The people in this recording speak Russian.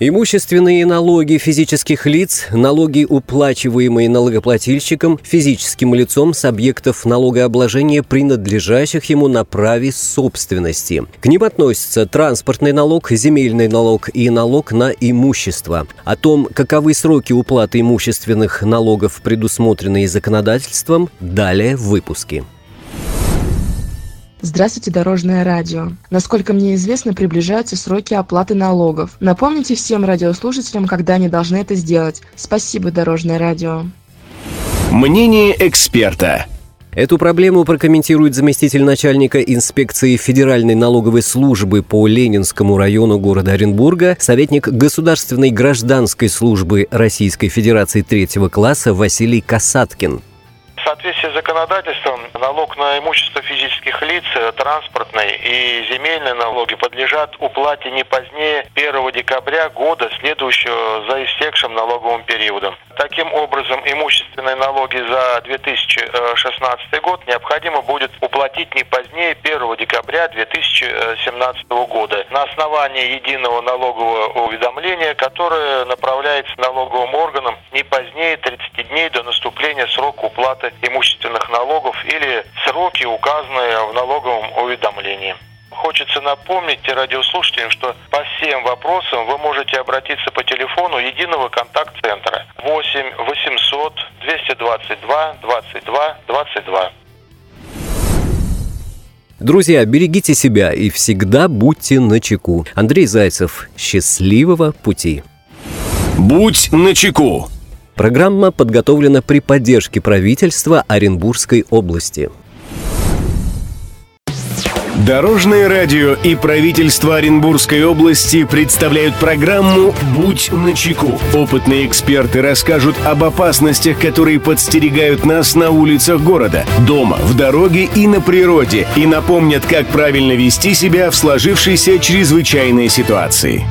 Имущественные налоги физических лиц, налоги, уплачиваемые налогоплательщиком, физическим лицом с объектов налогообложения, принадлежащих ему на праве собственности. К ним относятся транспортный налог, земельный налог и налог на имущество. О том, каковы сроки уплаты имущественных налогов, предусмотренные законодательством, далее в выпуске. Здравствуйте, Дорожное радио. Насколько мне известно, приближаются сроки оплаты налогов. Напомните всем радиослушателям, когда они должны это сделать. Спасибо, Дорожное радио. Мнение эксперта. Эту проблему прокомментирует заместитель начальника инспекции Федеральной налоговой службы по Ленинскому району города Оренбурга, советник Государственной гражданской службы Российской Федерации третьего класса Василий Касаткин соответствии с законодательством налог на имущество физических лиц, э, транспортный и земельные налоги подлежат уплате не позднее 1 декабря года, следующего за истекшим налоговым периодом. Таким образом, имущественные налоги за 2016 год необходимо будет уплатить не позднее 1 декабря 2017 года на основании единого налогового уведомления, которое направляется налоговым органам не позднее 30 дней до наступления срока уплаты имущественных налогов или сроки, указанные в налоговом уведомлении. Хочется напомнить радиослушателям, что по всем вопросам вы можете обратиться по телефону единого контакт-центра 8 800 222 22 22. Друзья, берегите себя и всегда будьте начеку. Андрей Зайцев. Счастливого пути. Будь начеку. Программа подготовлена при поддержке правительства Оренбургской области. Дорожное радио и правительство Оренбургской области представляют программу «Будь начеку». Опытные эксперты расскажут об опасностях, которые подстерегают нас на улицах города, дома, в дороге и на природе, и напомнят, как правильно вести себя в сложившейся чрезвычайной ситуации.